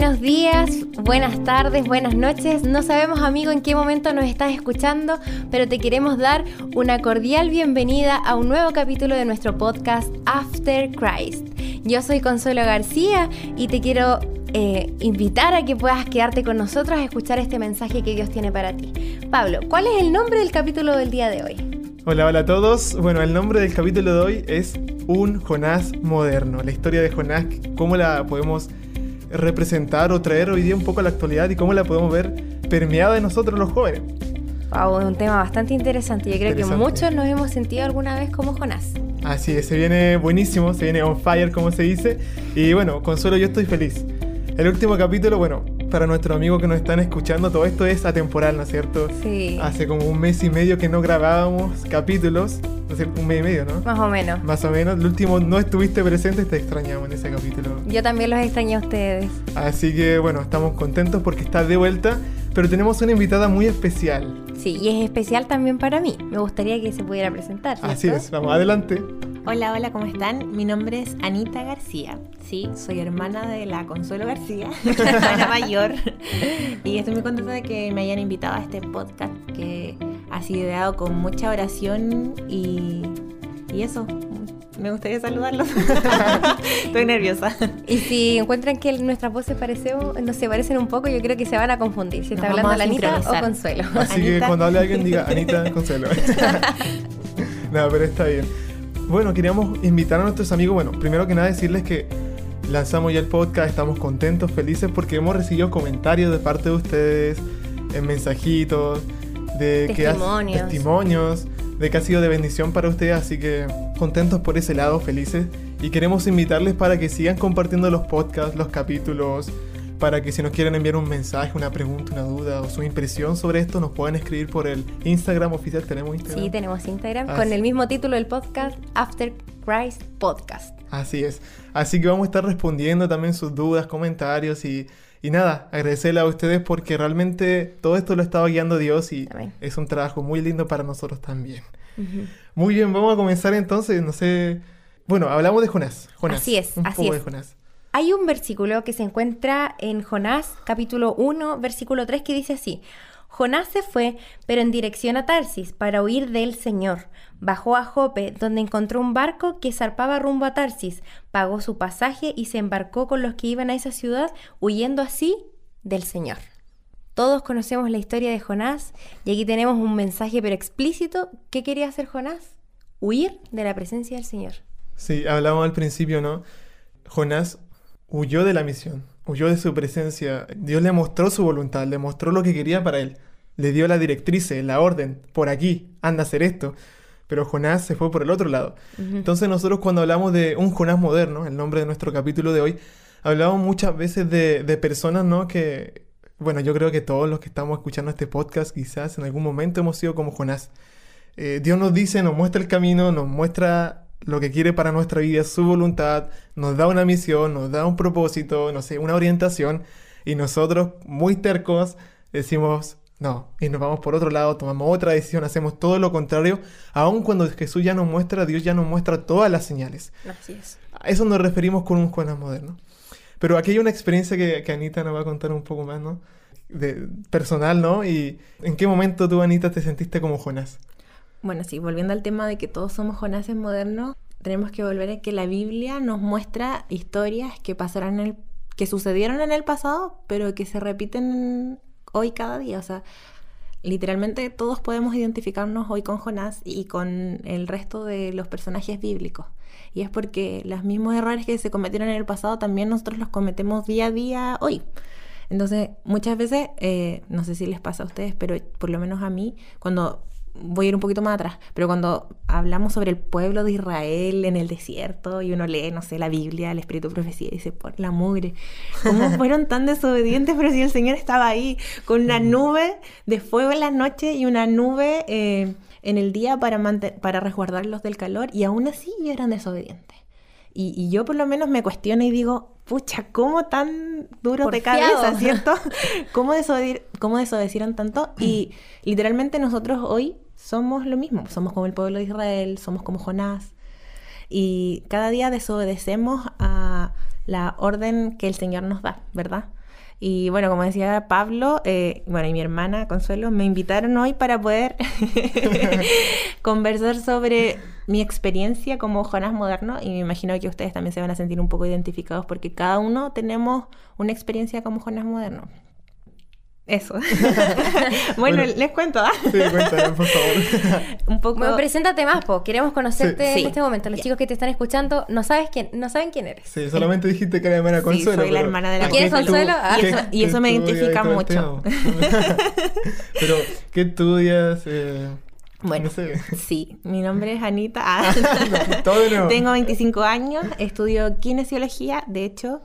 Buenos días, buenas tardes, buenas noches. No sabemos, amigo, en qué momento nos estás escuchando, pero te queremos dar una cordial bienvenida a un nuevo capítulo de nuestro podcast After Christ. Yo soy Consuelo García y te quiero eh, invitar a que puedas quedarte con nosotros a escuchar este mensaje que Dios tiene para ti. Pablo, ¿cuál es el nombre del capítulo del día de hoy? Hola, hola a todos. Bueno, el nombre del capítulo de hoy es Un Jonás moderno. La historia de Jonás, cómo la podemos representar o traer hoy día un poco a la actualidad y cómo la podemos ver permeada en nosotros los jóvenes. Wow, es un tema bastante interesante. Yo creo que muchos nos hemos sentido alguna vez como Jonás. Así es, se viene buenísimo, se viene on fire, como se dice. Y bueno, Consuelo, yo estoy feliz. El último capítulo, bueno, para nuestros amigos que nos están escuchando, todo esto es atemporal, ¿no es cierto? Sí. Hace como un mes y medio que no grabábamos capítulos un mes y medio, ¿no? Más o menos. Más o menos. El último no estuviste presente, te extrañamos en ese capítulo. Yo también los extrañé a ustedes. Así que bueno, estamos contentos porque estás de vuelta, pero tenemos una invitada muy especial. Sí, y es especial también para mí. Me gustaría que se pudiera presentar. Así es, vamos adelante. Hola, hola, ¿cómo están? Mi nombre es Anita García. Sí, soy hermana de la Consuelo García, hermana mayor. Y estoy muy contenta de que me hayan invitado a este podcast que ha sido ideado con mucha oración y, y eso. Me gustaría saludarlos. Estoy nerviosa. Y si encuentran que nuestras voces no se parecen un poco, yo creo que se van a confundir. Si está hablando la Anita o Consuelo. Así que cuando hable alguien diga Anita, Consuelo. no, pero está bien. Bueno, queríamos invitar a nuestros amigos. Bueno, primero que nada decirles que lanzamos ya el podcast, estamos contentos, felices porque hemos recibido comentarios de parte de ustedes, en mensajitos, de testimonios. que testimonios, de que ha sido de bendición para ustedes, así que contentos por ese lado, felices. Y queremos invitarles para que sigan compartiendo los podcasts, los capítulos, para que si nos quieren enviar un mensaje, una pregunta, una duda o su impresión sobre esto, nos puedan escribir por el Instagram oficial. ¿Tenemos Instagram? Sí, tenemos Instagram con el mismo título del podcast, After Christ Podcast. Así es. Así que vamos a estar respondiendo también sus dudas, comentarios y y nada, agradecerle a ustedes porque realmente todo esto lo estaba guiando Dios y es un trabajo muy lindo para nosotros también. Muy bien, vamos a comenzar entonces, no sé... Bueno, hablamos de Jonás. Jonás así es, un así poco es. De Jonás. Hay un versículo que se encuentra en Jonás, capítulo 1, versículo 3, que dice así. Jonás se fue, pero en dirección a Tarsis, para huir del Señor. Bajó a Jope, donde encontró un barco que zarpaba rumbo a Tarsis, pagó su pasaje y se embarcó con los que iban a esa ciudad, huyendo así del Señor. Todos conocemos la historia de Jonás y aquí tenemos un mensaje pero explícito. ¿Qué quería hacer Jonás? Huir de la presencia del Señor. Sí, hablábamos al principio, ¿no? Jonás huyó de la misión, huyó de su presencia. Dios le mostró su voluntad, le mostró lo que quería para él. Le dio la directriz, la orden, por aquí, anda a hacer esto. Pero Jonás se fue por el otro lado. Entonces nosotros cuando hablamos de un Jonás moderno, el nombre de nuestro capítulo de hoy, hablamos muchas veces de, personas, ¿no? Que, bueno, yo creo que todos los que estamos escuchando este podcast quizás en algún momento hemos sido como Jonás. Eh, Dios nos dice, nos muestra el camino, nos muestra lo que quiere para nuestra vida, su voluntad, nos da una misión, nos da un propósito, no sé, una orientación, y nosotros, muy tercos, decimos no, y nos vamos por otro lado, tomamos otra decisión, hacemos todo lo contrario, aun cuando Jesús ya nos muestra, Dios ya nos muestra todas las señales. Así es. A eso nos referimos con un Jonás moderno. Pero aquí hay una experiencia que, que, Anita nos va a contar un poco más, ¿no? De, personal, ¿no? Y ¿en qué momento tú, Anita, te sentiste como Jonás? Bueno, sí, volviendo al tema de que todos somos Jonases modernos, tenemos que volver a que la Biblia nos muestra historias que pasaron en el, que sucedieron en el pasado, pero que se repiten hoy cada día. O sea, literalmente todos podemos identificarnos hoy con Jonás y con el resto de los personajes bíblicos. Y es porque los mismos errores que se cometieron en el pasado también nosotros los cometemos día a día hoy. Entonces, muchas veces, eh, no sé si les pasa a ustedes, pero por lo menos a mí, cuando voy a ir un poquito más atrás, pero cuando hablamos sobre el pueblo de Israel en el desierto y uno lee, no sé, la Biblia, el Espíritu de Profecía, y dice, por la mugre, ¿cómo fueron tan desobedientes? Pero si el Señor estaba ahí con una nube de fuego en la noche y una nube eh, en el día para, para resguardarlos del calor, y aún así eran desobedientes. Y, yo por lo menos me cuestiono y digo, pucha, ¿cómo tan duro de cabeza, cierto? ¿Cómo, ¿Cómo desobedecieron tanto? Y literalmente nosotros hoy somos lo mismo, somos como el pueblo de Israel, somos como Jonás. Y cada día desobedecemos a la orden que el Señor nos da, ¿verdad? Y bueno, como decía Pablo, eh, bueno, y mi hermana Consuelo me invitaron hoy para poder conversar sobre mi experiencia como Jonás moderno y me imagino que ustedes también se van a sentir un poco identificados porque cada uno tenemos una experiencia como Jonás moderno. Eso. bueno, les cuento. ¿ah? Sí, cuéntame, por favor. un poco... Bueno, preséntate más, po. Queremos conocerte Sí. en este momento. Los chicos que te están escuchando no sabes quién, no saben quién eres. Sí, solamente dijiste que era hermana Sí, Consuelo. soy la hermana de la ¿Quién es Consuelo? Ah. Y eso- y eso me identifica mucho. pero, ¿qué estudias? Eh, Bueno, No sé. sí, mi nombre es Anita. Ah. Tengo 25 años, estudio kinesiología. De hecho,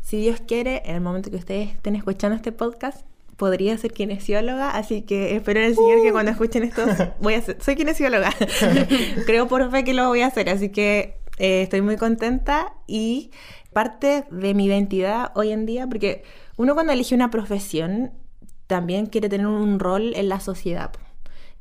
si Dios quiere, en el momento que ustedes estén escuchando este podcast, podría ser kinesióloga. Así que espero en el Señor que cuando escuchen esto, voy a ser, soy kinesióloga. Creo por fe que lo voy a hacer. Así que eh, estoy muy contenta y parte de mi identidad hoy en día, porque uno cuando elige una profesión también quiere tener un rol en la sociedad.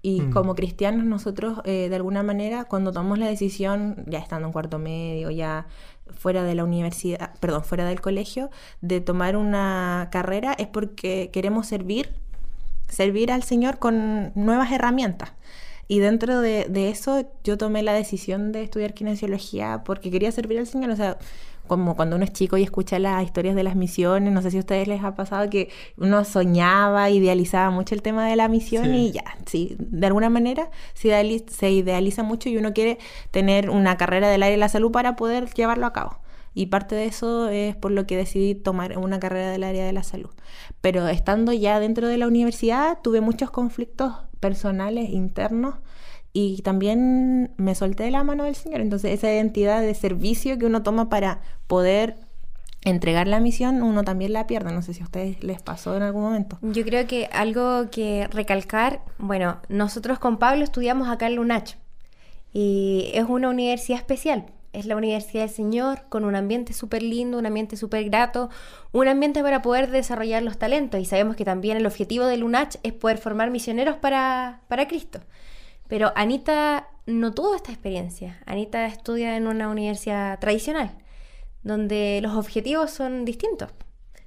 Y Mm. como cristianos nosotros, eh, de alguna manera, cuando tomamos la decisión, ya estando en cuarto medio, ya fuera de la universidad, perdón, fuera del colegio, de tomar una carrera, es porque queremos servir, servir al Señor con nuevas herramientas. Y dentro de, de eso yo tomé la decisión de estudiar kinesiología porque quería servir al Señor. O sea, como cuando uno es chico y escucha las historias de las misiones, no sé si a ustedes les ha pasado que uno soñaba, idealizaba mucho el tema de la misión Sí. y ya, sí, de alguna manera se ideali- se idealiza mucho y uno quiere tener una carrera del área de la salud para poder llevarlo a cabo. Y parte de eso es por lo que decidí tomar una carrera del área de la salud. Pero estando ya dentro de la universidad, tuve muchos conflictos personales, internos, y también me solté de la mano del Señor. Entonces, esa identidad de servicio que uno toma para poder entregar la misión, uno también la pierde. No sé si a ustedes les pasó en algún momento. Yo creo que algo que recalcar, bueno, nosotros con Pablo estudiamos acá en Lunach y es una universidad especial. Es la Universidad del Señor con un ambiente súper lindo, un ambiente súper grato, un ambiente para poder desarrollar los talentos. Y sabemos que también el objetivo de Lunach es poder formar misioneros para, para Cristo. Pero Anita no tuvo esta experiencia. Anita estudia en una universidad tradicional, donde los objetivos son distintos.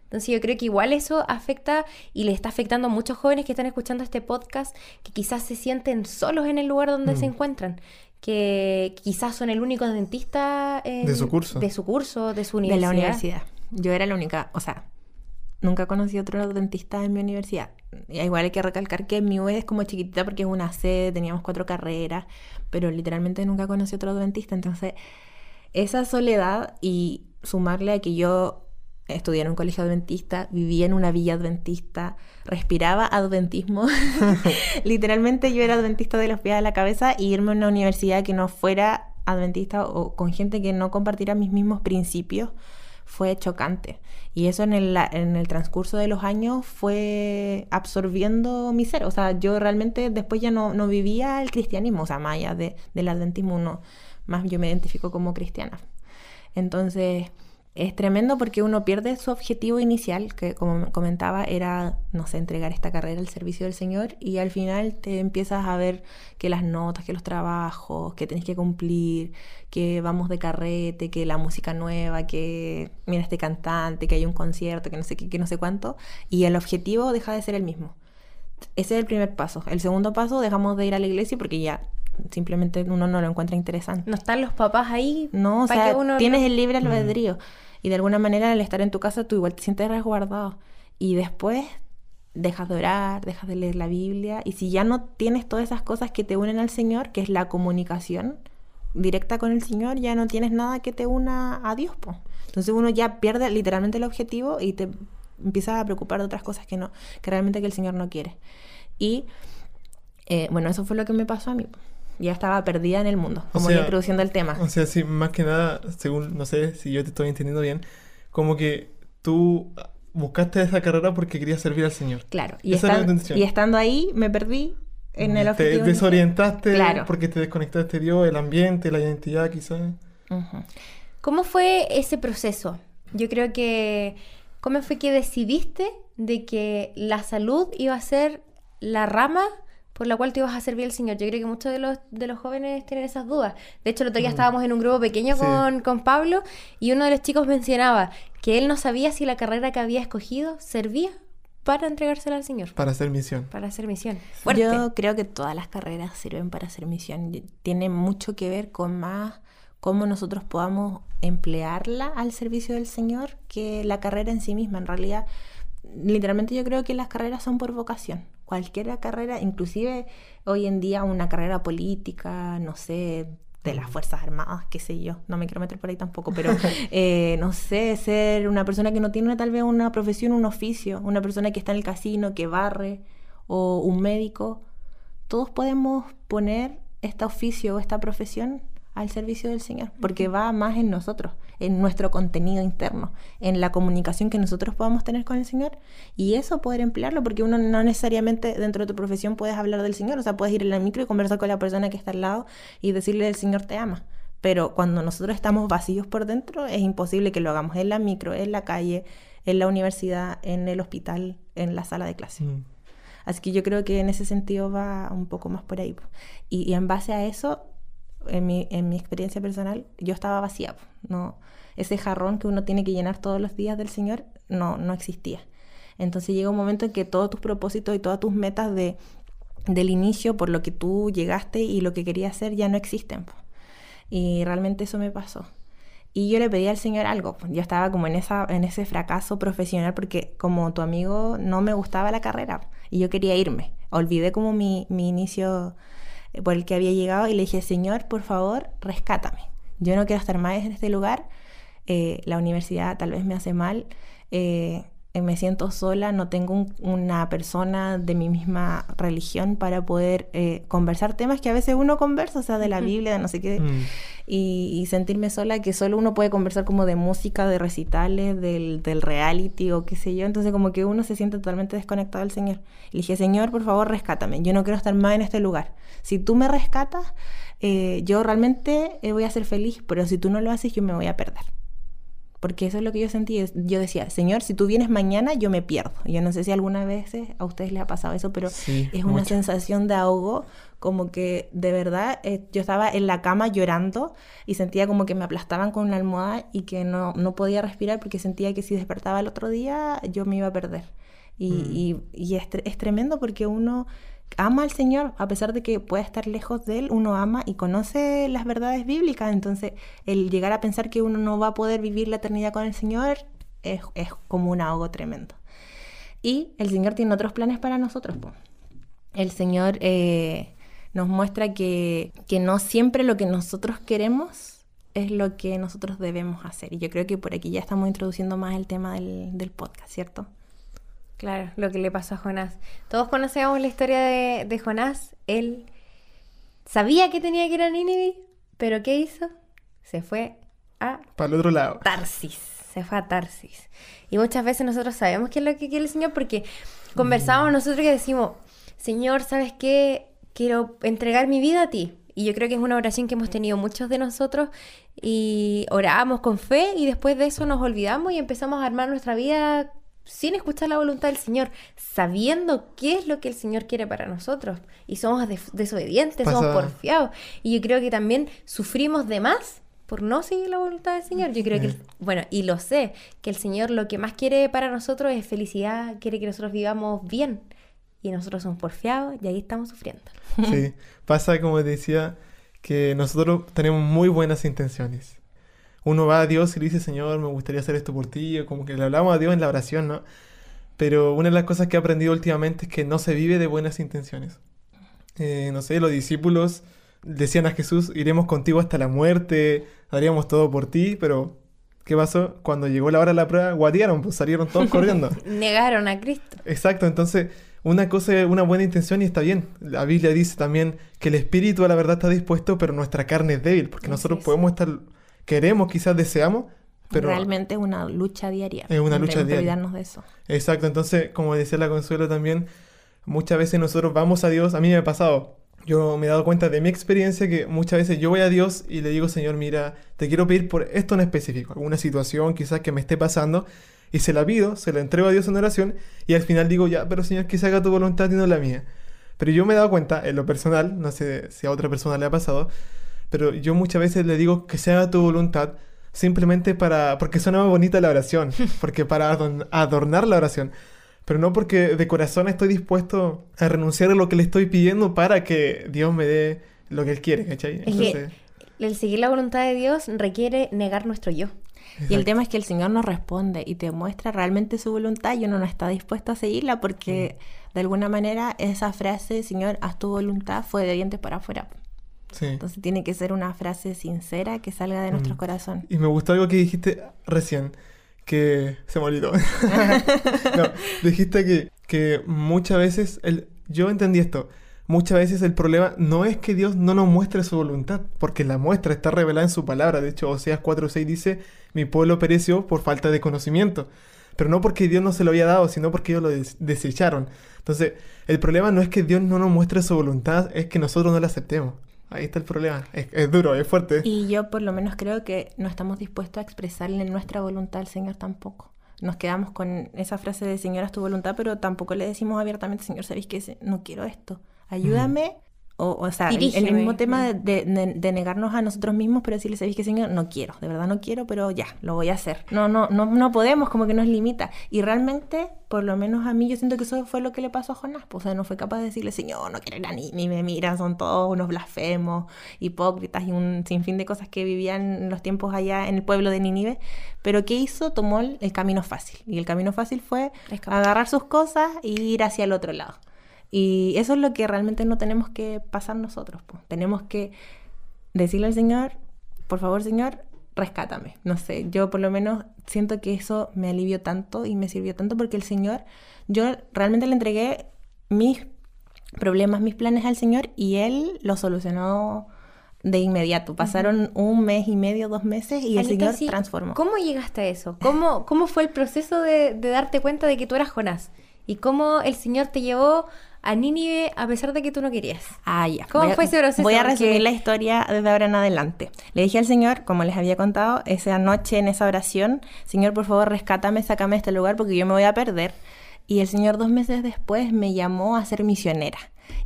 Entonces yo creo que igual eso afecta y le está afectando a muchos jóvenes que están escuchando este podcast, que quizás se sienten solos en el lugar donde Mm. se encuentran, que quizás son el único dentista en- De su curso. de su curso, de su De universidad. la universidad. Yo era la única, o sea, nunca conocí otro dentista en mi universidad. Y igual hay que recalcar que mi UE es como chiquitita porque es una sede, teníamos cuatro carreras, pero literalmente nunca conocí otro dentista. Entonces, esa soledad y sumarle a que yo estudié en un colegio adventista, vivía en una villa adventista, respiraba adventismo. Literalmente yo era adventista de los pies a la cabeza y irme a una universidad que no fuera adventista o con gente que no compartiera mis mismos principios fue chocante. Y eso en el, en el transcurso de los años fue absorbiendo mi ser. O sea, yo realmente después ya no, no vivía el cristianismo, o sea, allá de, del adventismo, no, más yo me identifico como cristiana. Entonces, es tremendo porque uno pierde su objetivo inicial, que como comentaba era, no sé, entregar esta carrera al servicio del Señor y al final te empiezas a ver que las notas, que los trabajos, que tenés que cumplir, que vamos de carrete, que la música nueva, que mira este cantante, que hay un concierto, que no sé qué, que no sé cuánto, y el objetivo deja de ser el mismo. Ese es el primer paso. El segundo paso, dejamos de ir a la iglesia porque ya simplemente uno no lo encuentra interesante. No están los papás ahí. No, o sea, uno tienes el libre albedrío. Y de alguna manera al estar en tu casa tú igual te sientes resguardado. Y después dejas de orar, dejas de leer la Biblia. Y si ya no tienes todas esas cosas que te unen al Señor, que es la comunicación directa con el Señor, ya no tienes nada que te una a Dios. po. Entonces uno ya pierde literalmente el objetivo y te empiezas a preocupar de otras cosas que no, que realmente que el Señor no quiere. Y eh, bueno, eso fue lo que me pasó a mí. Ya estaba perdida en el mundo, O como sea, ya introduciendo el tema. O sea, sí, más que nada, según, no sé si yo te estoy entendiendo bien, como que tú buscaste esa carrera porque querías servir al Señor. Claro, y, Esa tu intención. y estando ahí me perdí en el te objetivo. inicial. desorientaste Claro. porque te desconectaste de Dios, el ambiente, la identidad quizás. ¿Cómo fue ese proceso? Yo creo que, ¿cómo fue que decidiste de que la salud iba a ser la rama por la cual tú ibas a servir al Señor. Yo creo que muchos de los, de los jóvenes tienen esas dudas. De hecho, el otro día Mm. estábamos en un grupo pequeño Sí. con, con Pablo y uno de los chicos mencionaba que él no sabía si la carrera que había escogido servía para entregársela al Señor, Para hacer misión. para hacer misión. Fuerte. Yo creo que todas las carreras sirven para hacer misión. Y Tiene mucho que ver con más cómo nosotros podamos emplearla al servicio del Señor que la carrera en sí misma. En realidad, literalmente yo creo que las carreras son por vocación. Cualquier carrera, inclusive hoy en día una carrera política, no sé, de las Fuerzas Armadas, qué sé yo, no me quiero meter por ahí tampoco, pero eh, no sé, ser una persona que no tiene tal vez una profesión, un oficio, una persona que está en el casino, que barre, o un médico, todos podemos poner este oficio o esta profesión al servicio del Señor, porque va más en nosotros, en nuestro contenido interno, en la comunicación que nosotros podamos tener con el Señor y eso poder emplearlo, porque uno no necesariamente dentro de tu profesión puedes hablar del Señor, o sea, puedes ir en la micro y conversar con la persona que está al lado y decirle el Señor te ama. Pero cuando nosotros estamos vacíos por dentro, es imposible que lo hagamos en la micro, en la calle, en la universidad, en el hospital, en la sala de clase. Mm. Así que yo creo que en ese sentido va un poco más por ahí. y en base a eso, en mi, en mi experiencia personal, yo estaba vacía. No, ese jarrón que uno tiene que llenar todos los días del Señor no, no existía. Entonces llega un momento en que todos tus propósitos y todas tus metas de, del inicio, por lo que tú llegaste y lo que querías hacer, ya no existen. Y realmente eso me pasó. Y yo le pedí al Señor algo. Yo estaba como en, esa, en ese fracaso profesional porque como tu amigo no me gustaba la carrera y yo quería irme. Olvidé como mi, mi inicio por el que había llegado y le dije, Señor, por favor, rescátame. Yo no quiero estar más en este lugar. Eh, la universidad tal vez me hace mal. eh, me siento sola, no tengo un- una persona de mi misma religión para poder eh, conversar temas que a veces uno conversa, o sea, de la. Biblia, de no sé qué Mm. y, y sentirme sola, que solo uno puede conversar como de música, de recitales, del, del reality o qué sé yo. Entonces como que uno se siente totalmente desconectado del Señor. Y le dije, Señor, por favor, rescátame. Yo no quiero estar más en este lugar. Si tú me rescatas, eh, yo realmente eh, voy a ser feliz, pero si tú no lo haces, yo me voy a perder. Porque eso es lo que yo sentí. Yo decía, Señor, si tú vienes mañana, yo me pierdo. Yo no sé si alguna vez a ustedes les ha pasado eso, pero Sí, es una mucho. sensación de ahogo, como que de verdad eh, yo estaba en la cama llorando y sentía como que me aplastaban con una almohada y que no, no podía respirar porque sentía que si despertaba el otro día yo me iba a perder. Y, Mm. y- y es, es tremendo porque uno ama al Señor, a pesar de que pueda estar lejos de Él, uno ama y conoce las verdades bíblicas. Entonces, el llegar a pensar que uno no va a poder vivir la eternidad con el Señor es, es como un ahogo tremendo. Y el Señor tiene otros planes para nosotros. El Señor eh, nos muestra que, que no siempre lo que nosotros queremos es lo que nosotros debemos hacer. Y yo creo que por aquí ya estamos introduciendo más el tema del, del podcast, ¿cierto? Claro, lo que le pasó a Jonás. Todos conocemos la historia de, de Jonás. Él sabía que tenía que ir a Nínive, pero ¿qué hizo? Se fue a Para el otro lado. Tarsis. Se fue a Tarsis. Y muchas veces nosotros sabemos qué es lo que quiere el Señor porque conversamos nosotros y decimos, Señor, ¿sabes qué? Quiero entregar mi vida a ti. Y yo creo que es una oración que hemos tenido muchos de nosotros y oramos con fe y después de eso nos olvidamos y empezamos a armar nuestra vida sin escuchar la voluntad del Señor, sabiendo qué es lo que el Señor quiere para nosotros. Y somos des- desobedientes, somos porfiados. Y yo creo que también sufrimos de más por no seguir la voluntad del Señor. Yo creo que, bueno, y lo sé, que el Señor lo que más quiere para nosotros es felicidad, quiere que nosotros vivamos bien. Y nosotros somos porfiados y ahí estamos sufriendo. Sí, pasa como decía que nosotros tenemos muy buenas intenciones. Uno va a Dios y le dice, Señor, me gustaría hacer esto por ti, o como que le hablamos a Dios en la oración, ¿no? Pero una de las cosas que he aprendido últimamente es que no se vive de buenas intenciones. Eh, no sé, los discípulos decían a Jesús, iremos contigo hasta la muerte, haríamos todo por ti, pero ¿qué pasó? Cuando llegó la hora de la prueba, guatearon, pues salieron todos corriendo. Negaron a Cristo. Exacto, entonces una cosa es una buena intención y está bien. La Biblia dice también que el espíritu a la verdad está dispuesto, pero nuestra carne es débil, porque Así nosotros podemos estar, queremos, quizás deseamos, pero... Realmente es una lucha diaria. Es una lucha diaria. olvidarnos de eso. Exacto, entonces, como decía la Consuelo también, muchas veces nosotros vamos a Dios, a mí me ha pasado, yo me he dado cuenta de mi experiencia que muchas veces yo voy a Dios y le digo, Señor, mira, te quiero pedir por esto en específico, alguna situación quizás que me esté pasando, y se la pido, se la entrego a Dios en oración, y al final digo, ya, pero Señor, que se haga tu voluntad y no la mía. Pero yo me he dado cuenta, en lo personal, no sé si a otra persona le ha pasado, pero yo muchas veces le digo que se haga tu voluntad simplemente para, porque suena más bonita la oración, porque para adorn- adornar la oración, pero no porque de corazón estoy dispuesto a renunciar a lo que le estoy pidiendo para que Dios me dé lo que Él quiere, ¿cachai? Es que el seguir la voluntad de Dios requiere negar nuestro yo. Y el tema es que el Señor nos responde y te muestra realmente su voluntad y uno no está dispuesto a seguirla porque de alguna manera esa frase, Señor, haz tu voluntad, fue de dientes para afuera. Sí. Entonces tiene que ser una frase sincera que salga de nuestro Mm. corazón. Y me gustó algo que dijiste recién, que se me olvidó. no, dijiste que, que muchas veces, el, yo entendí esto, muchas veces el problema no es que Dios no nos muestre su voluntad, porque la muestra está revelada en su palabra. De hecho, Oseas 4.6 dice, mi pueblo pereció por falta de conocimiento. Pero no porque Dios no se lo había dado, sino porque ellos lo des- desecharon. Entonces, el problema no es que Dios no nos muestre su voluntad, es que nosotros no la aceptemos. Ahí está el problema. Es, es duro, es fuerte. Y yo por lo menos creo que no estamos dispuestos a expresarle nuestra voluntad al Señor tampoco. Nos quedamos con esa frase de Señor, haz tu voluntad, pero tampoco le decimos abiertamente, Señor, ¿sabéis que no quiero esto? Ayúdame. O, o sea, el- el, Dirígeme. mismo tema de, de- de- negarnos a nosotros mismos, pero decirle, ¿sabéis que Señor? No quiero, de verdad no quiero, pero ya, lo voy a hacer. No, no, no, no podemos, como que nos limita. Y realmente, por lo menos a mí, yo siento que eso fue lo que le pasó a Jonás. Pues, o sea, no fue capaz de decirle, Señor, no quiero ir a ni, ni me mira, son todos unos blasfemos, hipócritas y un sinfín de cosas que vivían en los tiempos allá en el pueblo de Nínive. Pero ¿qué hizo? Tomó el, el camino fácil. Y el camino fácil fue Escapar. agarrar sus cosas e ir hacia el otro lado. Y eso es lo que realmente no tenemos que pasar nosotros. Tenemos que decirle al Señor, por favor, Señor, rescátame. No sé, yo por lo menos siento que eso me alivió tanto y me sirvió tanto porque el Señor, yo realmente le entregué mis problemas, mis planes al Señor y Él los solucionó de inmediato. Pasaron un mes y medio, dos meses y el Señor sí, transformó. ¿Cómo llegaste a eso? ¿Cómo, cómo fue el proceso de, de darte cuenta de que tú eras Jonás? ¿Y cómo el Señor te llevó a Nínive a pesar de que tú no querías? Ah, ya. ¿Cómo Voy a- fue ese proceso? Voy a Porque- resumir la historia desde ahora en adelante. Le dije al Señor, como les había contado, esa noche en esa oración, Señor, por favor, rescátame, sácame de este lugar porque yo me voy a perder. Y el Señor dos meses después me llamó a ser misionera.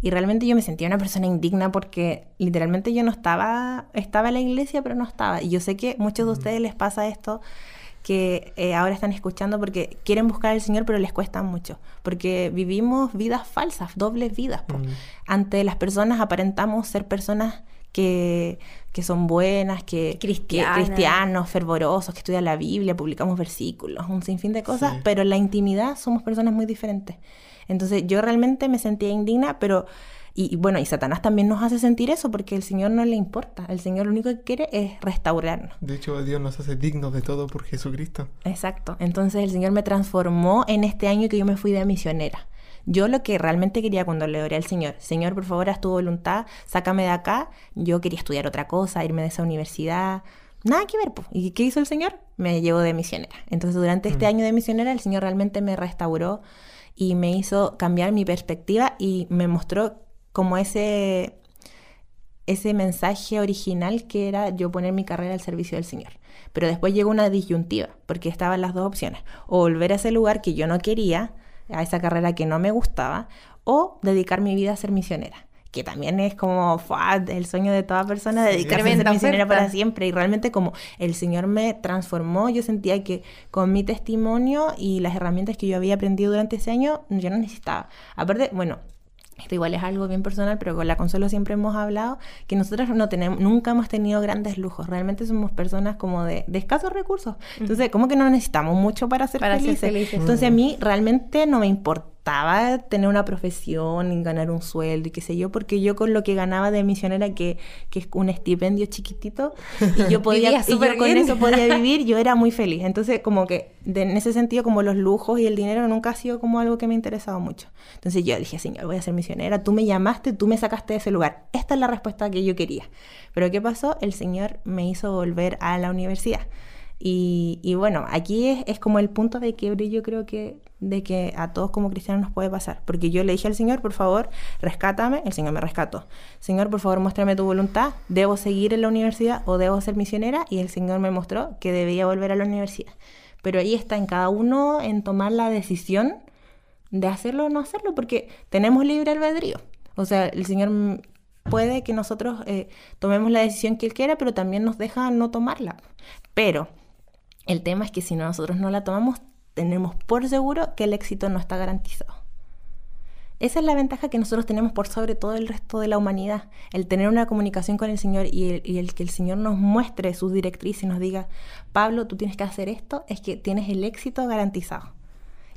Y realmente yo me sentía una persona indigna porque literalmente yo no estaba, estaba en la iglesia, pero no estaba. Y yo sé que muchos de ustedes les pasa esto, que eh, ahora están escuchando porque quieren buscar al Señor, pero les cuesta mucho. Porque vivimos vidas falsas, dobles vidas. Mm. Ante las personas aparentamos ser personas que, que son buenas, que, cristianos, fervorosos, que estudian la Biblia, publicamos versículos, un sinfín de cosas, Sí. pero en la intimidad somos personas muy diferentes. Entonces yo realmente me sentía indigna, pero... Y, y bueno, y Satanás también nos hace sentir eso porque el Señor no le importa. El Señor lo único que quiere es restaurarnos. De hecho, Dios nos hace dignos de todo por Jesucristo. Exacto. Entonces el Señor me transformó en este año que yo me fui de misionera. Yo lo que realmente quería cuando le oré al Señor, Señor, por favor, haz tu voluntad, sácame de acá. Yo quería estudiar otra cosa, irme de esa universidad. Nada que ver, po. ¿Y qué hizo el Señor? Me llevó de misionera. Entonces, durante este año de misionera, el Señor realmente me restauró y me hizo cambiar mi perspectiva y me mostró como ese ese mensaje original que era yo poner mi carrera al servicio del Señor. Pero después llegó una disyuntiva, porque estaban las dos opciones. O volver a ese lugar que yo no quería, a esa carrera que no me gustaba, o dedicar mi vida a ser misionera. Que también es como ¡fua! el sueño de toda persona, Sí. dedicarse a ser misionera oferta. para siempre. Y realmente como el Señor me transformó, yo sentía que con mi testimonio y las herramientas que yo había aprendido durante ese año, yo no necesitaba. Aparte, bueno, esto igual es algo bien personal, pero con la Consuelo siempre hemos hablado que nosotros no tenemos, nunca hemos tenido grandes lujos. Realmente somos personas como de, de escasos recursos. Entonces, como que no necesitamos mucho para ser Para ser felices. felices. Entonces, a mí realmente no me importaba tener una profesión y ganar un sueldo y qué sé yo, porque yo con lo que ganaba de misionera, que, que es un estipendio chiquitito, y yo podía, y yo con eso podía vivir, yo era muy feliz. Entonces, como que de- en ese sentido, como los lujos y el dinero nunca ha sido como algo que me ha interesado mucho. Entonces yo dije, Señor, voy a ser misionera, tú me llamaste, tú me sacaste de ese lugar. Esta es la respuesta que yo quería. Pero ¿qué pasó? El Señor me hizo volver a la universidad. Y, y bueno, aquí es, es como el punto de quiebre, yo creo que de que a todos como cristianos nos puede pasar. Porque yo le dije al Señor, por favor, rescátame. El Señor me rescató. Señor, por favor, muéstrame tu voluntad. ¿Debo seguir en la universidad o debo ser misionera? Y el Señor me mostró que debía volver a la universidad. Pero ahí está en cada uno en tomar la decisión de hacerlo o no hacerlo, porque tenemos libre albedrío. O sea, el Señor puede que nosotros eh, tomemos la decisión que Él quiera, pero también nos deja no tomarla. Pero el tema es que si nosotros no la tomamos, tenemos por seguro que el éxito no está garantizado. Esa es la ventaja que nosotros tenemos por sobre todo el resto de la humanidad, el tener una comunicación con el Señor y el, que el Señor nos muestre sus directrices y nos diga, Pablo, tú tienes que hacer esto, es que tienes el éxito garantizado.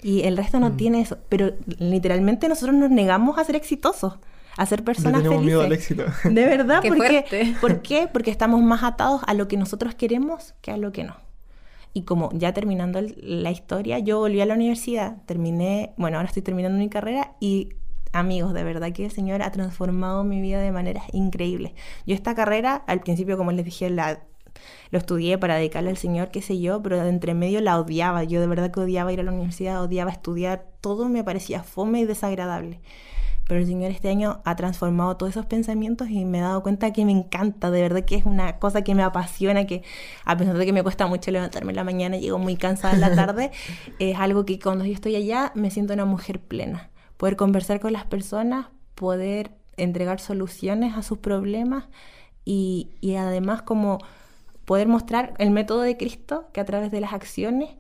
Y el resto no mm. tiene eso, pero literalmente nosotros nos negamos a ser exitosos, a ser personas felices. miedo al éxito. De verdad, porque, ¿por qué? Porque estamos más atados a lo que nosotros queremos que a lo que no. Y como ya terminando la historia, yo volví a la universidad, terminé, bueno, ahora estoy terminando mi carrera y amigos, de verdad que el Señor ha transformado mi vida de maneras increíbles. Yo esta carrera, al principio, como les dije, la, lo estudié para dedicarle al Señor, qué sé yo, pero de entre medio la odiaba. Yo de verdad que odiaba ir a la universidad, odiaba estudiar, todo me parecía fome y desagradable pero el Señor este año ha transformado todos esos pensamientos y me he dado cuenta que me encanta, de verdad que es una cosa que me apasiona, que a pesar de que me cuesta mucho levantarme en la mañana, llego muy cansada en la tarde, es algo que cuando yo estoy allá me siento una mujer plena. Poder conversar con las personas, poder entregar soluciones a sus problemas y, y además como poder mostrar el método de Cristo que a través de las acciones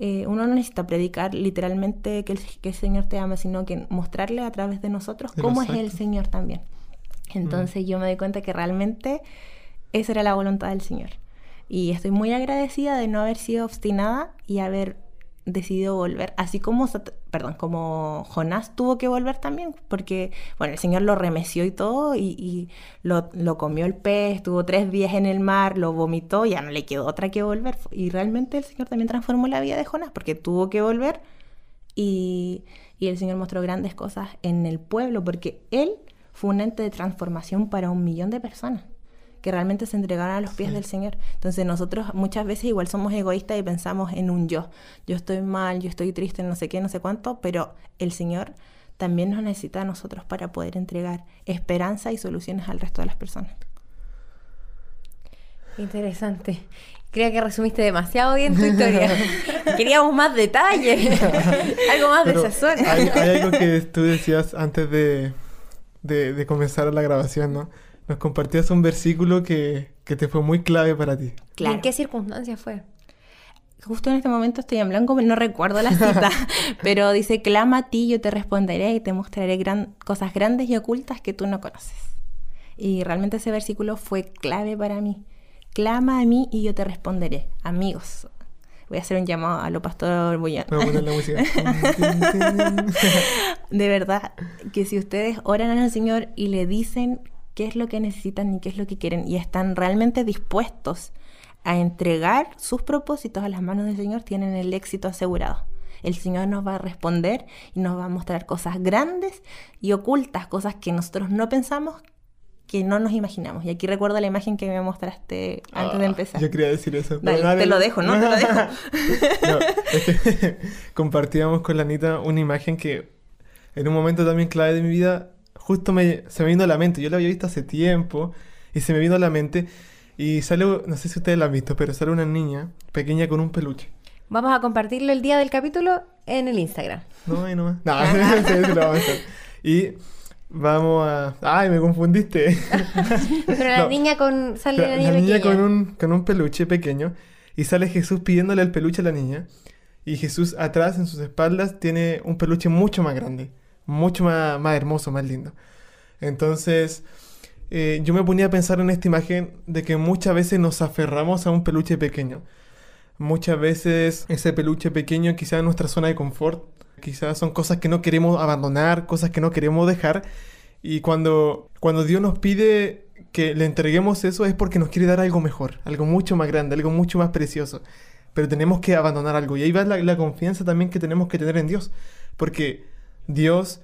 eh, uno no necesita predicar literalmente que el, Señor te ama, sino que mostrarle a través de nosotros cómo es el Señor también. Entonces yo me doy cuenta que realmente esa era la voluntad del Señor. Y estoy muy agradecida de no haber sido obstinada y haber decidió volver, así como, perdón, como Jonás tuvo que volver también, porque, bueno, el Señor lo remeció y todo, y, lo, comió el pez, estuvo tres días en el mar, lo vomitó, ya no le quedó otra que volver. Y realmente el Señor también transformó la vida de Jonás, porque tuvo que volver, y, y el Señor mostró grandes cosas en el pueblo, porque Él fue un ente de transformación para un millón de personas que realmente se entregaran a los pies del Señor. Entonces nosotros muchas veces igual somos egoístas y pensamos en un yo. Yo estoy mal, yo estoy triste, no sé qué, no sé cuánto, pero el Señor también nos necesita a nosotros para poder entregar esperanza y soluciones al resto de las personas. Interesante. Creo que resumiste demasiado bien tu historia. Queríamos más detalles, algo más de sazón. Hay, hay, algo que tú decías antes de, de, de comenzar la grabación, ¿no? Nos compartías un versículo que, te fue muy clave para ti. ¿En qué circunstancias fue? Justo en este momento estoy en blanco, no recuerdo la cita, pero dice, clama a ti, yo te responderé y te mostraré gran, cosas grandes y ocultas que tú no conoces. Y realmente ese versículo fue clave para mí. Clama a mí y yo te responderé. Amigos, voy a hacer un llamado a lo pastor Bullón. de verdad, que si ustedes oran al Señor y le dicen qué es lo que necesitan y qué es lo que quieren y están realmente dispuestos a entregar sus propósitos a las manos del Señor, tienen el éxito asegurado. El Señor nos va a responder y nos va a mostrar cosas grandes y ocultas, cosas que nosotros no pensamos, que no nos imaginamos. Y aquí recuerdo la imagen que me mostraste antes de ah, empezar. Yo quería decir eso. te lo dejo, ¿no? te lo dejo. compartíamos con la Anita una imagen que en un momento también clave de mi vida justo me, se me vino a la mente. Yo la había visto hace tiempo y se me vino a la mente. Y sale, no sé si ustedes la han visto, pero sale una niña pequeña con un peluche. Vamos a compartirlo el día del capítulo en el Instagram. No, ahí nomás. No, lo vamos a hacer. Y vamos a. ¡Ay, me confundiste! pero la niña con. Sale la niña, la niña con, un, con un peluche pequeño. Y sale Jesús pidiéndole el peluche a la niña. Y Jesús atrás, en sus espaldas, tiene un peluche mucho más grande mucho más, más hermoso, más lindo. Entonces, eh, yo me ponía a pensar en esta imagen de que muchas veces nos aferramos a un peluche pequeño. Muchas veces ese peluche pequeño quizás es nuestra zona de confort, quizás son cosas que no queremos abandonar, cosas que no queremos dejar. Y cuando, cuando Dios nos pide que le entreguemos eso es porque nos quiere dar algo mejor, algo mucho más grande, algo mucho más precioso. Pero tenemos que abandonar algo. Y ahí va la, la confianza también que tenemos que tener en Dios. Porque Dios,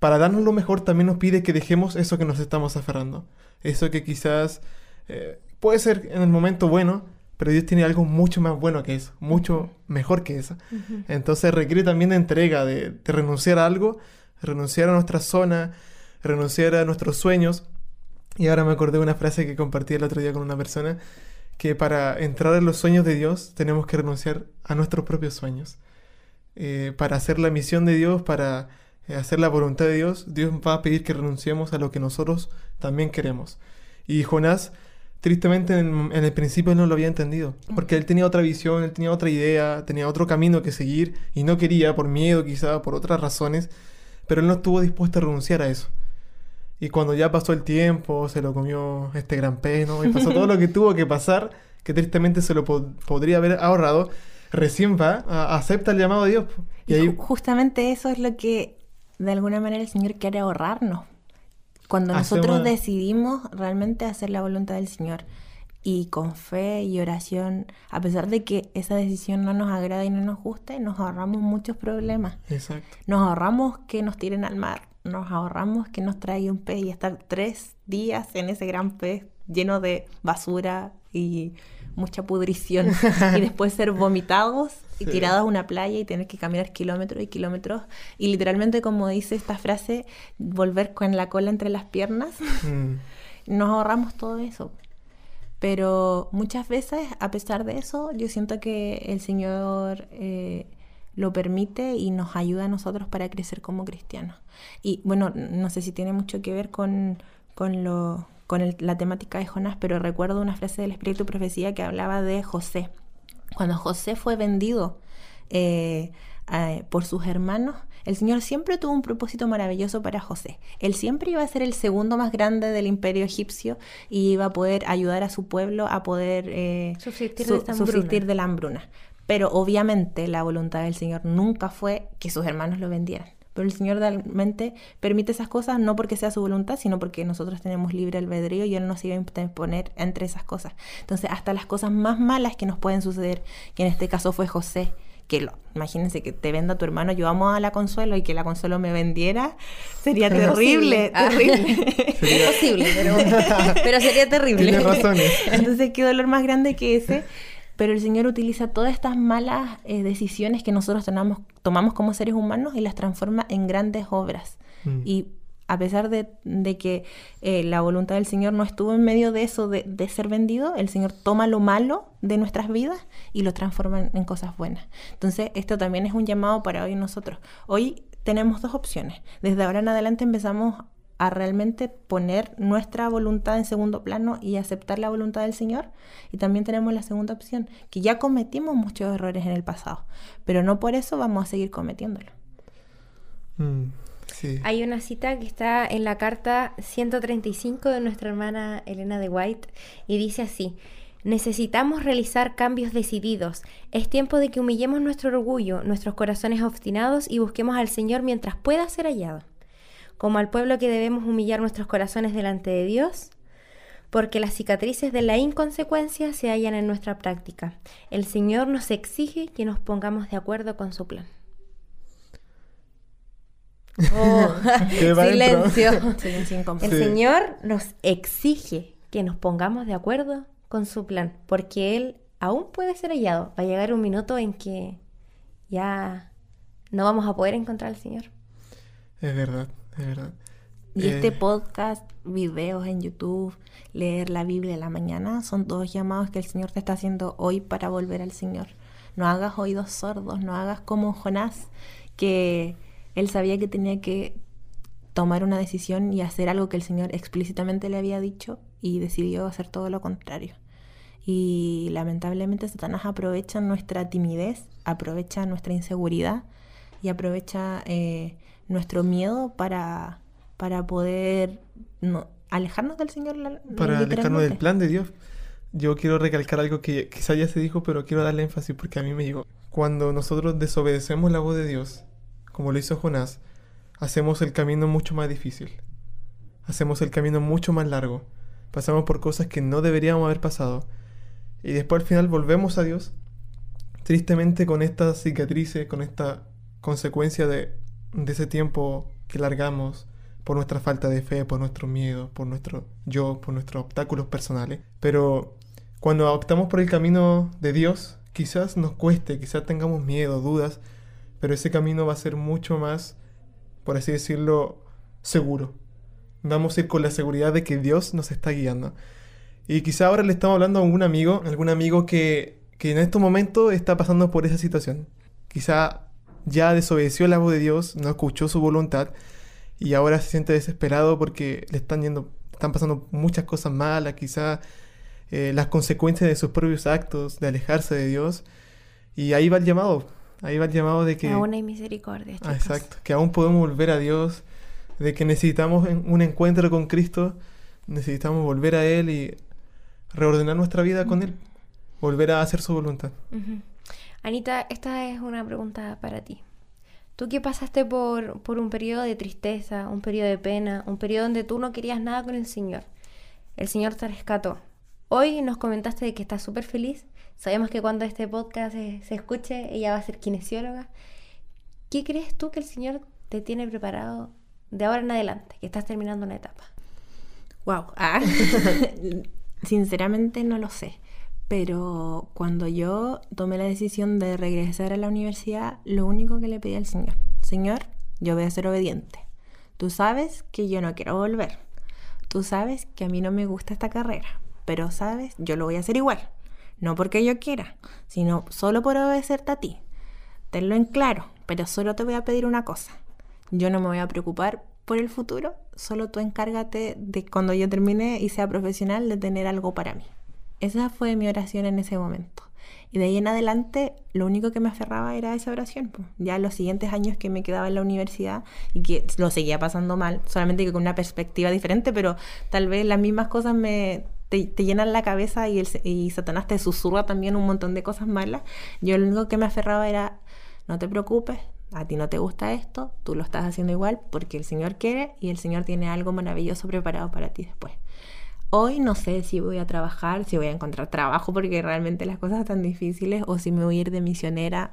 para darnos lo mejor, también nos pide que dejemos eso que nos estamos aferrando. Eso que quizás eh, puede ser en el momento bueno, pero Dios tiene algo mucho más bueno que eso, mucho mejor que eso. Entonces requiere también de entrega, de, renunciar a algo, renunciar a nuestra zona, renunciar a nuestros sueños. Y ahora me acordé de una frase que compartí el otro día con una persona, que para entrar en los sueños de Dios tenemos que renunciar a nuestros propios sueños. Eh, para hacer la misión de Dios, para hacer la voluntad de Dios, Dios va a pedir que renunciemos a lo que nosotros también queremos. Y Jonás, tristemente en, en el principio no lo había entendido, porque él tenía otra visión, él tenía otra idea, tenía otro camino que seguir y no quería, por miedo quizá, por otras razones, pero él no estuvo dispuesto a renunciar a eso. Y cuando ya pasó el tiempo, se lo comió este gran pez, ¿no? Y pasó todo lo que tuvo que pasar, que tristemente se lo po- podría haber ahorrado, recién va, a- acepta el llamado de Dios. Y Y ahí, ju- justamente eso es lo que de alguna manera el Señor quiere ahorrarnos. Cuando Hacemos- nosotros decidimos realmente hacer la voluntad del Señor y con fe y oración, a pesar de que esa decisión no nos agrada y no nos guste, nos ahorramos muchos problemas. exacto. Nos ahorramos que nos tiren al mar, nos ahorramos que nos traiga un pez y estar tres días en ese gran pez lleno de basura y mucha pudrición y después ser vomitados y Sí. tirados a una playa y tener que caminar kilómetros y kilómetros y literalmente como dice esta frase, volver con la cola entre las piernas, Mm, nos ahorramos todo eso. Pero muchas veces, a pesar de eso, yo siento que el Señor eh, lo permite y nos ayuda a nosotros para crecer como cristianos. Y bueno, no sé si tiene mucho que ver con, con, lo, con el- la temática de Jonás, pero recuerdo una frase del Espíritu Profecía que hablaba de José. Cuando José fue vendido eh, por sus hermanos, el Señor siempre tuvo un propósito maravilloso para José. Él siempre iba a ser el segundo más grande del imperio egipcio y iba a poder ayudar a su pueblo a poder eh, Subsistir su- de esta hambruna. subsistir de la hambruna. Pero obviamente la voluntad del Señor nunca fue que sus hermanos lo vendieran. Pero el Señor realmente permite esas cosas no porque sea su voluntad, sino porque nosotros tenemos libre albedrío y Él nos iba a imponer entre esas cosas. Entonces, hasta las cosas más malas que nos pueden suceder, que en este caso fue José, que lo, imagínense que te venda tu hermano, yo amo a la Consuelo y que la Consuelo me vendiera, sería terrible, Imposible. Ah. terrible. Posible, pero, pero sería terrible. Tienes razones. Entonces, qué dolor más grande que ese. Pero el Señor utiliza todas estas malas eh, decisiones que nosotros tomamos, tomamos como seres humanos y las transforma en grandes obras. Mm. Y a pesar de, de que eh, la voluntad del Señor no estuvo en medio de eso, de, de ser vendido, el Señor toma lo malo de nuestras vidas y lo transforma en, en cosas buenas. Entonces, esto también es un llamado para hoy nosotros. Hoy tenemos dos opciones. Desde ahora en adelante empezamos a realmente poner nuestra voluntad en segundo plano y aceptar la voluntad del Señor. Y también tenemos la segunda opción, que ya cometimos muchos errores en el pasado, pero no por eso vamos a seguir cometiéndolo. Mm, sí. Hay una cita que está en la carta 135 de nuestra hermana Elena de White y dice así, necesitamos realizar cambios decididos. Es tiempo de que humillemos nuestro orgullo, nuestros corazones obstinados y busquemos al Señor mientras pueda ser hallado. Como al pueblo que debemos humillar nuestros corazones delante de Dios, porque las cicatrices de la inconsecuencia se hallan en nuestra práctica. El Señor nos exige que nos pongamos de acuerdo con su plan. Oh, silencio. El. Señor nos exige que nos pongamos de acuerdo con su plan, porque Él aún puede ser hallado. Va a llegar un minuto en que ya no vamos a poder encontrar al Señor. Es verdad, verdad. Y Eh, este podcast, videos en YouTube, leer la Biblia en la mañana, son todos llamados que el Señor te está haciendo hoy para volver al Señor. No hagas oídos sordos, no hagas como Jonás, que él sabía que tenía que tomar una decisión y hacer algo que el Señor explícitamente le había dicho y decidió hacer todo lo contrario. Y lamentablemente Satanás aprovecha nuestra timidez, aprovecha nuestra inseguridad y aprovecha eh, nuestro miedo para, para poder no- alejarnos del Señor. la- para alejarnos del plan de Dios. Yo quiero recalcar algo que quizá ya se dijo, pero quiero darle énfasis porque a mí me llegó. Cuando nosotros desobedecemos la voz de Dios, como lo hizo Jonás, hacemos el camino mucho más difícil. Hacemos el camino mucho más largo. Pasamos por cosas que no deberíamos haber pasado. Y después al final volvemos a Dios, tristemente con estas cicatrices, con esta consecuencia de, ese tiempo que largamos por nuestra falta de fe, por nuestro miedo, por nuestro yo, por nuestros obstáculos personales. Pero cuando optamos por el camino de Dios, quizás nos cueste, quizás tengamos miedo, dudas, pero ese camino va a ser mucho más, por así decirlo, seguro. Vamos a ir con la seguridad de que Dios nos está guiando. Y quizá ahora le estamos hablando a algún amigo, algún amigo que, que en estos momentos está pasando por esa situación. Quizá ya desobedeció la voz de Dios, no escuchó su voluntad y ahora se siente desesperado porque le están yendo, están pasando muchas cosas malas, quizás eh, las consecuencias de sus propios actos, de alejarse de Dios. Y ahí va el llamado, ahí va el llamado de que... Aún hay misericordia. Ah, exacto, que aún podemos volver a Dios, de que necesitamos un encuentro con Cristo, necesitamos volver a Él y reordenar nuestra vida con Él, volver a hacer su voluntad. Anita, esta es una pregunta para ti. Tú que pasaste por, por un periodo de tristeza, un periodo de pena, un periodo donde tú no querías nada con el Señor. El Señor te rescató. Hoy nos comentaste de que estás súper feliz. Sabemos que cuando este podcast se, se, escuche, ella va a ser kinesióloga. ¿Qué crees tú que el Señor te tiene preparado de ahora en adelante, que estás terminando una etapa? Wow. Ah. Sinceramente no lo sé. Pero cuando yo tomé la decisión de regresar a la universidad, lo único que le pedí al Señor, Señor, yo voy a ser obediente. Tú sabes que yo no quiero volver. Tú sabes que a mí no me gusta esta carrera. Pero sabes, yo lo voy a hacer igual. No porque yo quiera, sino solo por obedecerte a ti. Tenlo en claro, pero solo te voy a pedir una cosa. Yo no me voy a preocupar por el futuro, solo tú encárgate de cuando yo termine y sea profesional de tener algo para mí. Esa fue mi oración en ese momento. Y de ahí en adelante, lo único que me aferraba era esa oración. Ya los siguientes años que me quedaba en la universidad y que lo seguía pasando mal, solamente que con una perspectiva diferente, pero tal vez las mismas cosas me te, llenan la cabeza y, y Satanás te susurra también un montón de cosas malas. Yo lo único que me aferraba era, no te preocupes, a ti no te gusta esto, tú lo estás haciendo igual porque el Señor quiere y el Señor tiene algo maravilloso preparado para ti después. Hoy no sé si voy a trabajar, si voy a encontrar trabajo porque realmente las cosas están difíciles o si me voy a ir de misionera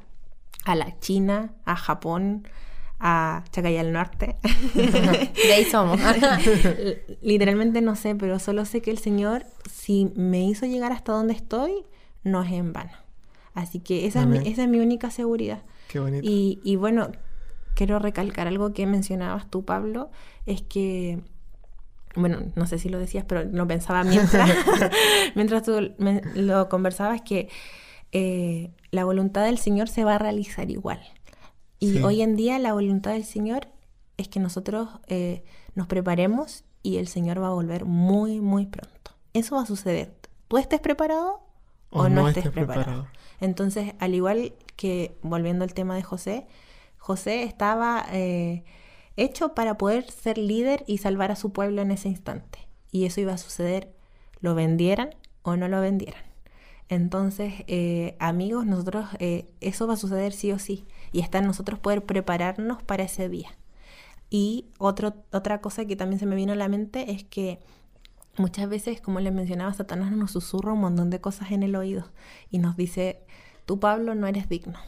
a la China, a Japón, a Chacay al Norte. de ahí somos. Literalmente no sé, pero solo sé que el Señor, si me hizo llegar hasta donde estoy, no es en vano. Así que esa, es mi, esa es mi única seguridad. Qué bonito. Y, y bueno, quiero recalcar algo que mencionabas tú, Pablo, es que bueno, no sé si lo decías, pero lo pensaba mientras, mientras tú lo conversabas, que eh, la voluntad del Señor se va a realizar igual. Y hoy en día la voluntad del Señor es que nosotros eh, nos preparemos y el Señor va a volver muy, muy pronto. Eso va a suceder. Tú estés preparado o, no, estés preparado. Entonces, al igual que, volviendo al tema de José, José estaba... Eh, hecho para poder ser líder y salvar a su pueblo en ese instante. Y eso iba a suceder, lo vendieran o no lo vendieran. Entonces, eh, amigos, nosotros, eh, eso va a suceder sí o sí. Y está en nosotros poder prepararnos para ese día. Y otro, otra cosa que también se me vino a la mente es que muchas veces, como les mencionaba, Satanás nos susurra un montón de cosas en el oído y nos dice, tú Pablo no eres digno,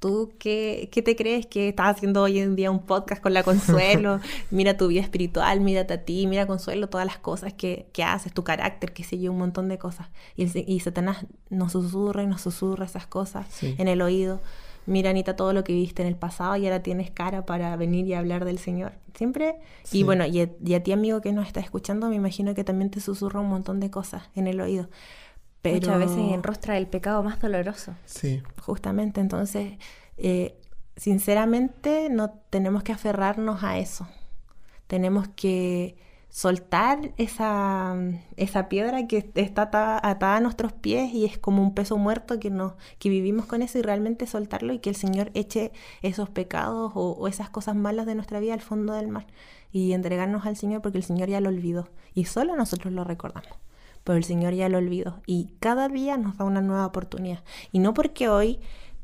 ¿Tú qué, qué, te crees que estás haciendo hoy en día un podcast con la Consuelo? mira tu vida espiritual, mírate a ti, mira Consuelo, todas las cosas que, que haces, tu carácter, que sé yo, un montón de cosas. Y, y Satanás nos susurra y nos susurra esas cosas en el oído. Mira, Anita, todo lo que viste en el pasado y ahora tienes cara para venir y hablar del Señor. Siempre. Y bueno, y a, ti, amigo que nos está escuchando, me imagino que también te susurra un montón de cosas en el oído. Pero... Muchas veces enrostra el pecado más doloroso. Sí. Justamente, entonces, eh, sinceramente, no tenemos que aferrarnos a eso. Tenemos que soltar esa, esa piedra que está atada, a nuestros pies y es como un peso muerto que, no, que vivimos con eso y realmente soltarlo y que el Señor eche esos pecados o, o esas cosas malas de nuestra vida al fondo del mar y entregarnos al Señor porque el Señor ya lo olvidó y solo nosotros lo recordamos pero el Señor ya lo olvidó y cada día nos da una nueva oportunidad. Y no porque hoy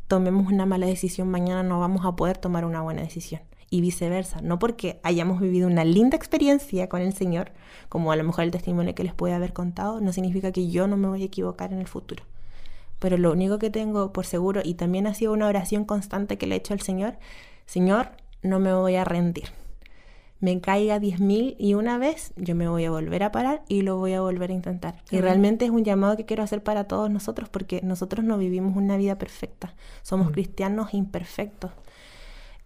tomemos una mala decisión, mañana no vamos a poder tomar una buena decisión. Y viceversa, no porque hayamos vivido una linda experiencia con el Señor, como a lo mejor el testimonio que les puede haber contado, no significa que yo no me voy a equivocar en el futuro. Pero lo único que tengo por seguro, y también ha sido una oración constante que le he hecho al Señor, Señor, no me voy a rendir me caiga 10.000 y una vez, yo me voy a volver a parar y lo voy a volver a intentar. Y realmente es un llamado que quiero hacer para todos nosotros porque nosotros no vivimos una vida perfecta, somos mm. cristianos imperfectos.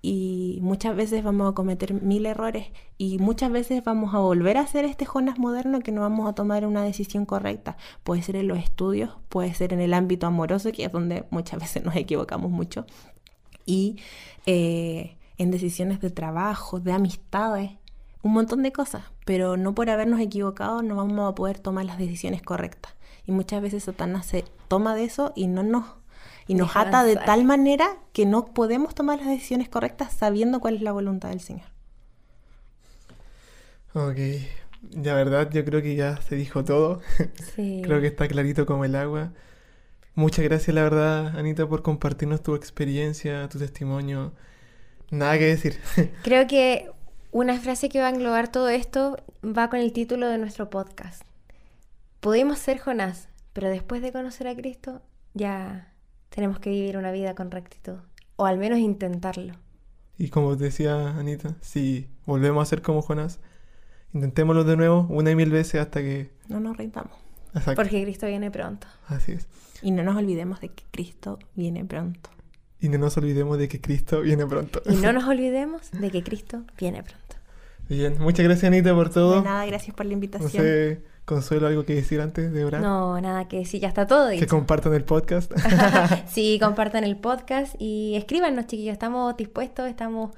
Y muchas veces vamos a cometer mil errores y muchas veces vamos a volver a hacer este Jonas moderno que no vamos a tomar una decisión correcta. Puede ser en los estudios, puede ser en el ámbito amoroso, que es donde muchas veces nos equivocamos mucho. y eh, en decisiones de trabajo, de amistades, un montón de cosas, pero no por habernos equivocado no vamos a poder tomar las decisiones correctas. Y muchas veces Satanás se toma de eso y no nos y nos Deja ata de tal manera que no podemos tomar las decisiones correctas sabiendo cuál es la voluntad del Señor. Ok. La verdad, yo creo que ya se dijo todo. Sí. Creo que está clarito como el agua. Muchas gracias, la verdad, Anita, por compartirnos tu experiencia, tu testimonio. Nada que decir. Creo que una frase que va a englobar todo esto va con el título de nuestro podcast. Pudimos ser Jonás, pero después de conocer a Cristo ya tenemos que vivir una vida con rectitud, o al menos intentarlo. Y como decía Anita, si volvemos a ser como Jonás, intentémoslo de nuevo una y mil veces hasta que... No nos rindamos. Exacto. Porque Cristo viene pronto. Así es. Y no nos olvidemos de que Cristo viene pronto. Y no nos olvidemos de que Cristo viene pronto. Y no nos olvidemos de que Cristo viene pronto. Bien, muchas gracias Anita por todo. De nada, gracias por la No invitación. sé, Consuelo, algo que decir antes de orar. No, nada que decir, ya está todo Que dicho. compartan el podcast. sí, compartan el podcast y escríbanos, chiquillos. Estamos dispuestos, estamos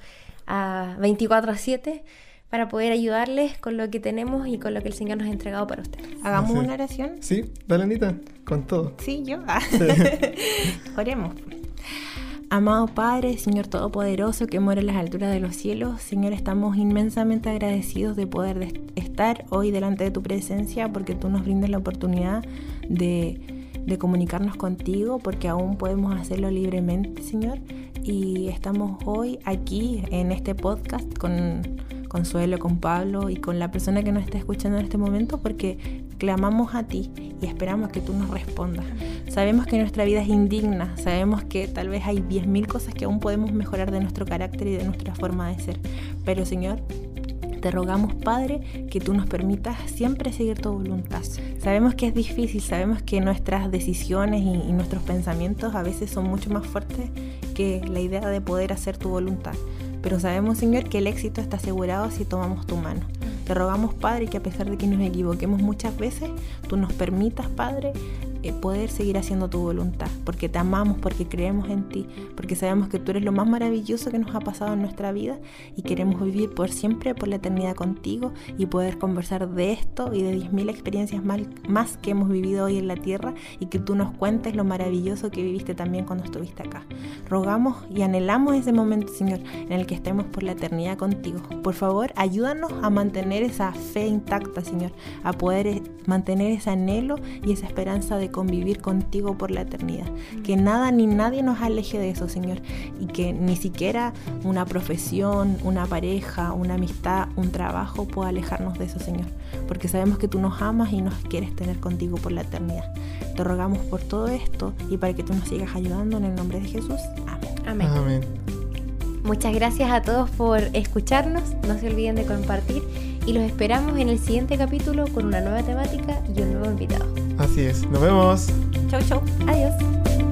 a 24 a 7 para poder ayudarles con lo que tenemos y con lo que el Señor nos ha entregado para ustedes. Hagamos Sí. una oración. sí, dale Anita, con todo. Sí, yo. Ah. Oremos. Amado Padre, Señor Todopoderoso que mora en las alturas de los cielos, Señor, estamos inmensamente agradecidos de poder estar hoy delante de tu presencia porque tú nos brindas la oportunidad de, de comunicarnos contigo porque aún podemos hacerlo libremente, Señor. Y estamos hoy aquí en este podcast con Consuelo, con Pablo y con la persona que nos está escuchando en este momento porque clamamos a ti y esperamos que tú nos respondas. Sabemos que nuestra vida es indigna, sabemos que tal vez hay 10.000 cosas que aún podemos mejorar de nuestro carácter y de nuestra forma de ser. Pero Señor, te rogamos, Padre, que tú nos permitas siempre seguir tu voluntad. Sabemos que es difícil, sabemos que nuestras decisiones y, y nuestros pensamientos a veces son mucho más fuertes que la idea de poder hacer tu voluntad. Pero sabemos, Señor, que el éxito está asegurado si tomamos tu mano. Te rogamos, Padre, que a pesar de que nos equivoquemos muchas veces, tú nos permitas, Padre, poder seguir haciendo tu voluntad, porque te amamos, porque creemos en ti, porque sabemos que tú eres lo más maravilloso que nos ha pasado en nuestra vida y queremos vivir por siempre, por la eternidad contigo y poder conversar de esto y de 10.000 experiencias más que hemos vivido hoy en la tierra y que tú nos cuentes lo maravilloso que viviste también cuando estuviste acá. Rogamos y anhelamos ese momento, Señor, en el que estemos por la eternidad contigo. Por favor, ayúdanos a mantener esa fe intacta, Señor, a poder eh, mantener ese anhelo y esa esperanza de convivir contigo por la eternidad. Que nada ni nadie nos aleje de eso, Señor, y que ni siquiera una profesión, una pareja, una amistad, un trabajo pueda alejarnos de eso, Señor, porque sabemos que tú nos amas y nos quieres tener contigo por la eternidad. Te rogamos por todo esto y para que tú nos sigas ayudando en el nombre de Jesús. Amén. Amén. Amén. Muchas gracias a todos por escucharnos. No se olviden de compartir y los esperamos en el siguiente capítulo con una nueva temática y un nuevo invitado. Así es. Nos vemos. Chau, chau. Adiós.